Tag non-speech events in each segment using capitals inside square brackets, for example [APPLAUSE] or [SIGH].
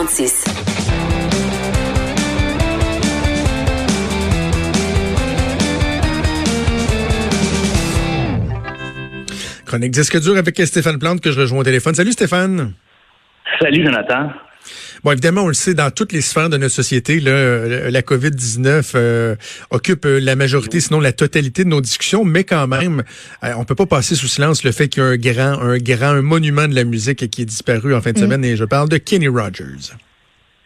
1336. Chronique Disque dur avec Stéphane Plante que je rejoins au téléphone. Salut Stéphane. Salut Jonathan. Bon, évidemment, on le sait, dans toutes les sphères de notre société, là, la COVID-19 euh, occupe euh, la majorité, sinon la totalité de nos discussions, mais quand même, euh, on peut pas passer sous silence le fait qu'il y a un grand, un grand, un monument de la musique qui est disparu en fin de mm. semaine, et je parle de Kenny Rogers.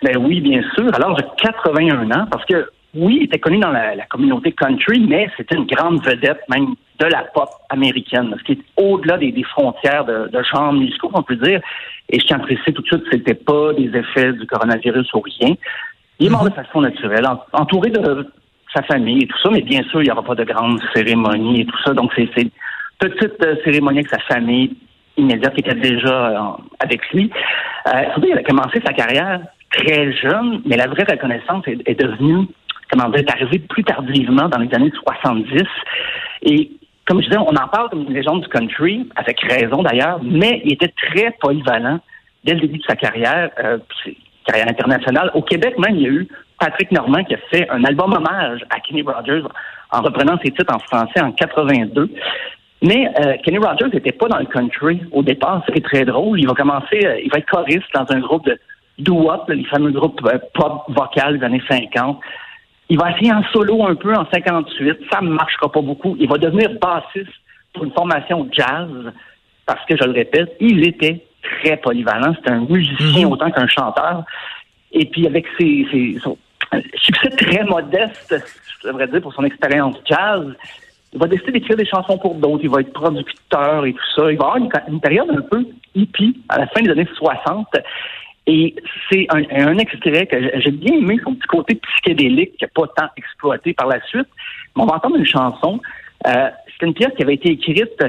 Ben oui, bien sûr. Alors, j'ai 81 ans, parce que oui, il était connu dans la, communauté country, mais c'était une grande vedette, même de la pop américaine, ce qui est au-delà des, frontières de, de genre musicaux, on peut dire. Et je tiens à préciser tout de suite que c'était pas des effets du coronavirus ou rien. Il est mort de mhm. façon naturelle, entouré de sa famille et tout ça, mais bien sûr, il n'y aura pas de grande cérémonie et tout ça. Donc, c'est une petite euh, cérémonie avec sa famille immédiate qui était déjà euh, avec lui. Euh, il a commencé sa carrière très jeune, mais la vraie reconnaissance est, est devenue comment dire, est arrivé plus tardivement dans les années 70. Et comme je disais, on en parle comme une légende du country, avec raison d'ailleurs, mais il était très polyvalent dès le début de sa carrière, euh, carrière internationale. Au Québec même, il y a eu Patrick Normand qui a fait un album hommage à Kenny Rogers en reprenant ses titres en français en 82. Mais euh, Kenny Rogers n'était pas dans le country au départ. C'est très drôle. Il va commencer, euh, il va être choriste dans un groupe de doo-wop, les fameux groupes pop vocal des années 50. Il va essayer en solo un peu en 58. Ça ne marchera pas beaucoup. Il va devenir bassiste pour une formation jazz parce que, je le répète, il était très polyvalent. C'était un musicien mhm. autant qu'un chanteur. Et puis, avec ses, ses son succès très modeste, je devrais dire, pour son expérience jazz, il va décider d'écrire des chansons pour d'autres. Il va être producteur et tout ça. Il va avoir une, une période un peu hippie à la fin des années 60. Et c'est un, extrait que j'ai bien aimé, son petit côté psychédélique qui n'a pas tant exploité par la suite. On va entendre une chanson. Euh, c'est une pièce qui avait été écrite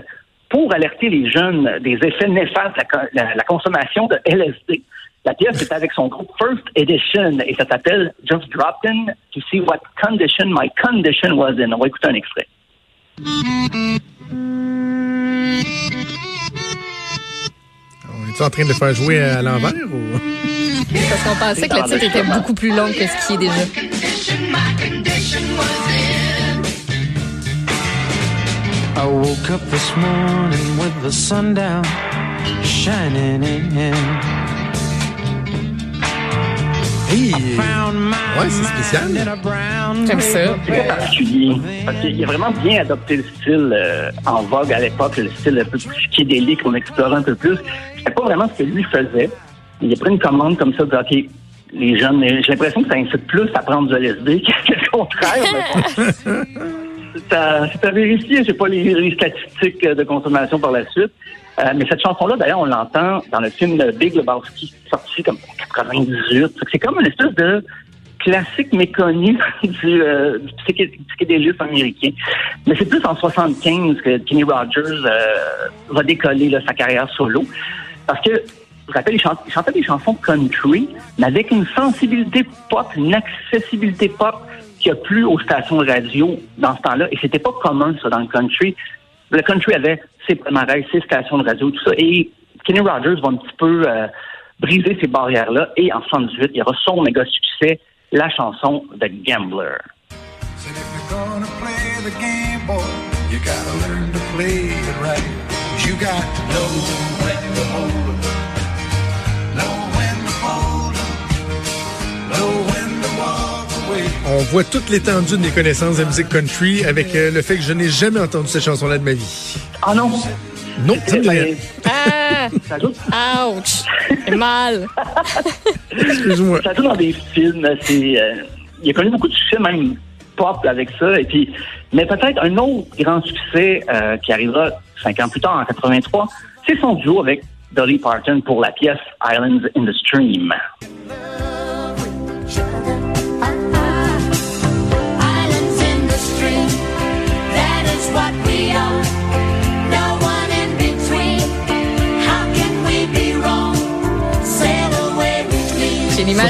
pour alerter les jeunes des effets néfastes de la, consommation de LSD. La pièce est avec son groupe First Edition et ça s'appelle Just Dropped In to see what condition my condition was in. On va écouter un extrait. Es en train de faire jouer à l'envers ou? Parce qu'on pensait que le titre était beaucoup plus long que ce qui est déjà. I woke up this morning with the sun down, shining in. Ouais, c'est spécial. J'aime ça. C'est particulier. Parce qu'il a vraiment bien adopté le style euh, en vogue à l'époque, le style un peu plus psychédélique qu'on explorait un peu plus. C'était pas vraiment ce que lui faisait. Il a pris une commande comme ça de OK, les jeunes, j'ai l'impression que ça incite plus à prendre du LSD [LAUGHS] que le contraire. [LAUGHS] c'est à, vérifier, j'ai pas les, statistiques de consommation par la suite. Euh, mais cette chanson-là, d'ailleurs, on l'entend dans le film Big Lebowski, sorti comme en 98. C'est comme une espèce de classique méconnu [LAUGHS] du, euh, du psychédélisme américain. Mais c'est plus en 75 que Kenny Rogers euh, va décoller sa carrière solo. Parce que, vous rappelez, il, chantait des chansons country, mais avec une sensibilité pop, une accessibilité pop qui a plu aux stations radio dans ce temps-là. Et c'était pas commun, ça, dans le country. Le country avait ses palmarès, ses stations de radio, tout ça. Et Kenny Rogers va un petit peu euh, briser ces barrières-là. Et en 78, il y aura son méga succès, la chanson The Gambler. On voit toute l'étendue de mes connaissances de musique country avec euh, le fait que je n'ai jamais entendu cette chanson-là de ma vie. Ah non? Non, ça Ah! Ouch! Mal! [LAUGHS] Excuse-moi. Ça joue dans des films. C'est, euh, il a connu beaucoup de succès, même pop avec ça. Et puis, mais peut-être un autre grand succès euh, qui arrivera cinq ans plus tard, en 83, c'est son duo avec Dolly Parton pour la pièce Islands in the Stream.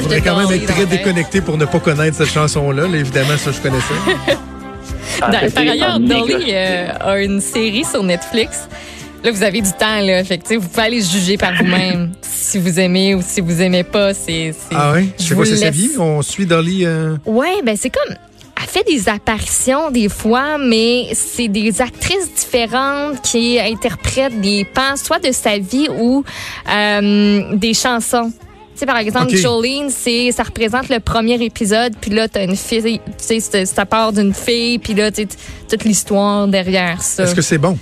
L'image de quand même être très déconnecté pour ne pas connaître cette chanson-là. évidemment, ça, je connaissais. [LAUGHS] Ah, par ailleurs, Dolly euh, a une série sur Netflix. Là, vous avez du temps, là. Fait que, sais, vous pouvez aller juger par vous-même [LAUGHS] si vous aimez ou si vous aimez pas. C'est, Ah oui? je vous quoi, c'est sa vie? On suit Dolly... euh, Ouais, ben c'est comme. Elle fait des apparitions des fois, mais c'est des actrices différentes qui interprètent des pans, soit de sa vie ou euh, des chansons. Tu sais, par exemple. Jolene, c'est, ça représente le premier épisode, puis là, t'as une fille, tu sais, ça part d'une fille, puis là, tu sais, toute l'histoire derrière ça. Est-ce que c'est bon?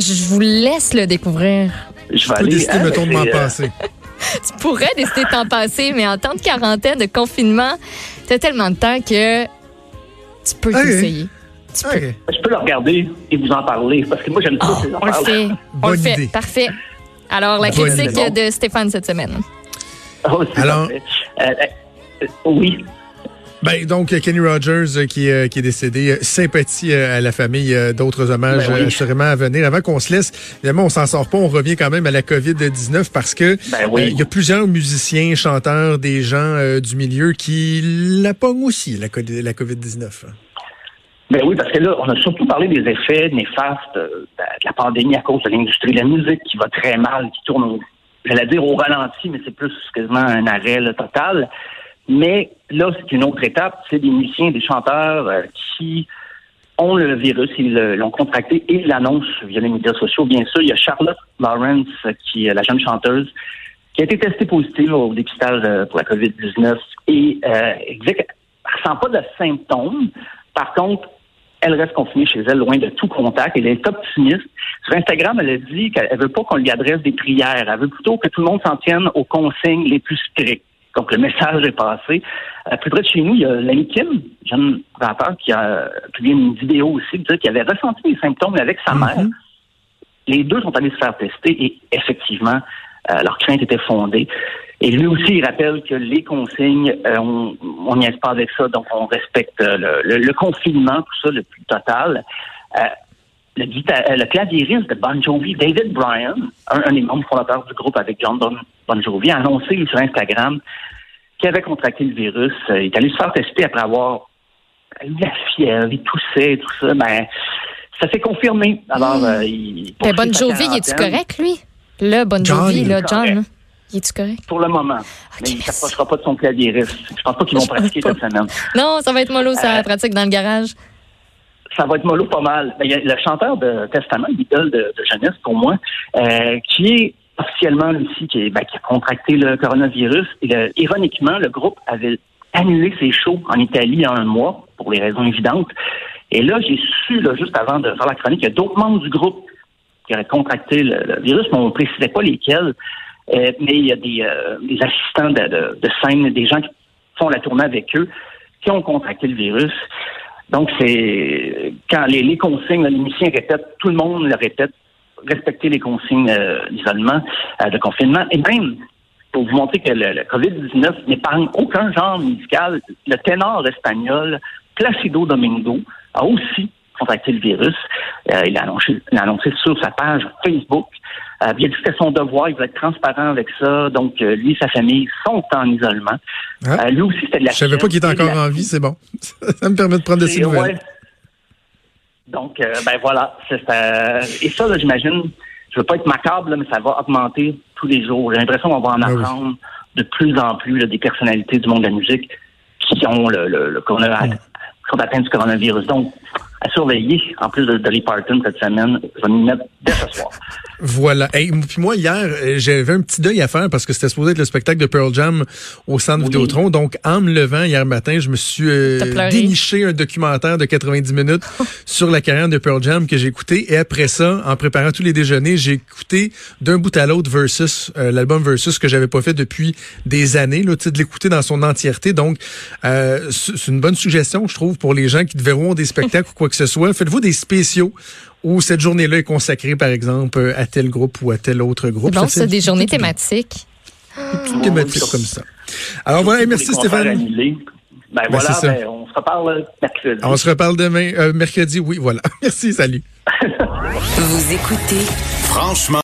Je vous laisse le découvrir. Je vais peux aller. décider, mettons, de m'en euh, passer. [LAUGHS] Tu pourrais décider de t'en passer, mais en temps de quarantaine, de confinement, t'as tellement de temps que tu peux Ok. t'essayer. Tu peux. Je peux le regarder et vous en parler parce que moi j'aime Oh, On le fait. On le fait. Parfait. Alors, la Bonne critique idée. de Stéphane cette semaine. [LAUGHS] Oh, Alors-. Euh, euh, oui. Ben, donc, Kenny Rogers euh, qui, euh, qui est décédé. Sympathie à la famille. D'autres hommages Ben oui. assurément à venir. Avant qu'on se laisse, évidemment, on s'en sort pas. On revient quand même à la COVID-19 parce que Ben oui. euh, il y a plusieurs musiciens, chanteurs, des gens euh, du milieu qui la pognent aussi, la, la COVID-19. Ben oui, parce que là, on a surtout parlé des effets néfastes euh, de la pandémie à cause de l'industrie de la musique qui va très mal, qui tourne, au, j'allais dire au ralenti, mais c'est plus quasiment un arrêt là, total. Mais là, c'est une autre étape. C'est des musiciens, des chanteurs euh, qui ont le virus, ils le- l'ont contracté et ils l'annoncent via les médias sociaux. Bien sûr, il y a Charlotte Lawrence, euh, qui est la jeune chanteuse, qui a été testée positive au dépistage euh, pour la COVID-19 et euh, elle ne ressent pas de symptômes. Par contre, elle reste confinée chez elle, loin de tout contact. Elle est optimiste. Sur Instagram, elle a dit qu'elle veut pas qu'on lui adresse des prières. Elle veut plutôt que tout le monde s'en tienne aux consignes les plus strictes. Donc, le message est passé. Euh, plus près de chez nous, il y a l'ami Kim, jeune rappeur, qui a publié une vidéo aussi, qu'il avait ressenti des symptômes avec sa mère. Mhm. Les deux sont allés se faire tester et effectivement, euh, leur crainte était fondée. Et lui aussi, il rappelle que les consignes, euh, on n'y est pas avec ça, donc on respecte euh, le, le- le confinement, tout ça, le plus total. Euh, le, euh, le claviériste de Bon Jovi, David Bryan, un, un des membres fondateurs du groupe avec John Bon, Bon Jovi, a annoncé sur Instagram qu'il avait contracté le virus. Il est allé se faire tester après avoir eu la fièvre, il toussait et tout ça. Ben, ça s'est confirmé. Alors, euh, il poursuit Bon Jovi, il est-tu correct, lui? Le Bon Jovi, là, John. Correct. là. Il est-tu correct? Pour le moment. Mais il ne s'approchera pas de son claviériste. Je pense pas qu'ils vont pratiquer cette semaine. Non, ça va être mollo, ça, Euh, pratique dans le garage. Ça va être mollo pas mal. Ben, Il y a le chanteur de Testament, l'idole de, de jeunesse pour moi, euh, qui est officiellement aussi qui, ben, qui a contracté le coronavirus. Et le- ironiquement, le groupe avait annulé ses shows en Italie a un mois pour les raisons évidentes. Et là, j'ai su, là, juste avant de faire la chronique, qu'il y a d'autres membres du groupe qui auraient contracté le, le virus, mais on ne précisait pas lesquels. Euh, mais il y a des, euh, des assistants de, de, de scène, des gens qui font la tournée avec eux, qui ont contracté le virus. Donc, c'est quand les, les consignes, les musiciens répètent, tout le monde le répète, respecter les consignes euh, d'isolement, de confinement. Et même, pour vous montrer que le, le COVID-19 n'épargne aucun genre musical, le ténor espagnol Placido Domingo a aussi contracté le virus. Euh, il l'a annoncé, sur sa page Facebook. Euh, il a dit que c'était son devoir, il voulait être transparent avec ça. Donc, euh, lui et sa famille sont en isolement. Ah. Lui aussi, c'était de la Je savais pas qu'il était encore la en vie, c'est bon. [LAUGHS] Ça me permet de prendre de ses et nouvelles. ouais. Donc, ben voilà. et ça, là, j'imagine, je veux pas être macabre, là, mais ça va augmenter tous les jours. J'ai l'impression qu'on va en Ah oui. apprendre de plus en plus là, des personnalités du monde de la musique qui ont le, le, le corona- qui sont atteints du coronavirus. Donc, à surveiller, en plus de Dolly Parton cette semaine, je vais m'y mettre dès ce soir. [LAUGHS] Voilà. Hey, puis moi, hier, euh, j'avais un petit deuil à faire parce que c'était supposé être le spectacle de Pearl Jam au centre Oui. Vidéotron. Donc, en me levant hier matin, je me suis euh, déniché un documentaire de 90 minutes [LAUGHS] sur la carrière de Pearl Jam que j'ai écouté. Et après ça, en préparant tous les déjeuners, j'ai écouté d'un bout à l'autre Versus, euh, l'album Versus que j'avais pas fait depuis des années, là, de l'écouter dans son entièreté. Donc, euh, c'est c'est une bonne suggestion, je trouve, pour les gens qui verront des spectacles ou quoi que ce soit. Faites-vous des spéciaux où cette journée-là est consacrée, par exemple, euh, à tel groupe ou à tel autre groupe. Bon, c'est des journées thématiques. une petite thématique comme ça. Alors voilà, et merci Stéphane. Ben, Ben, voilà, ben, on se reparle mercredi. On se reparle demain, euh, mercredi, oui, voilà. [LAUGHS] Merci, salut. Vous écoutez Franchement.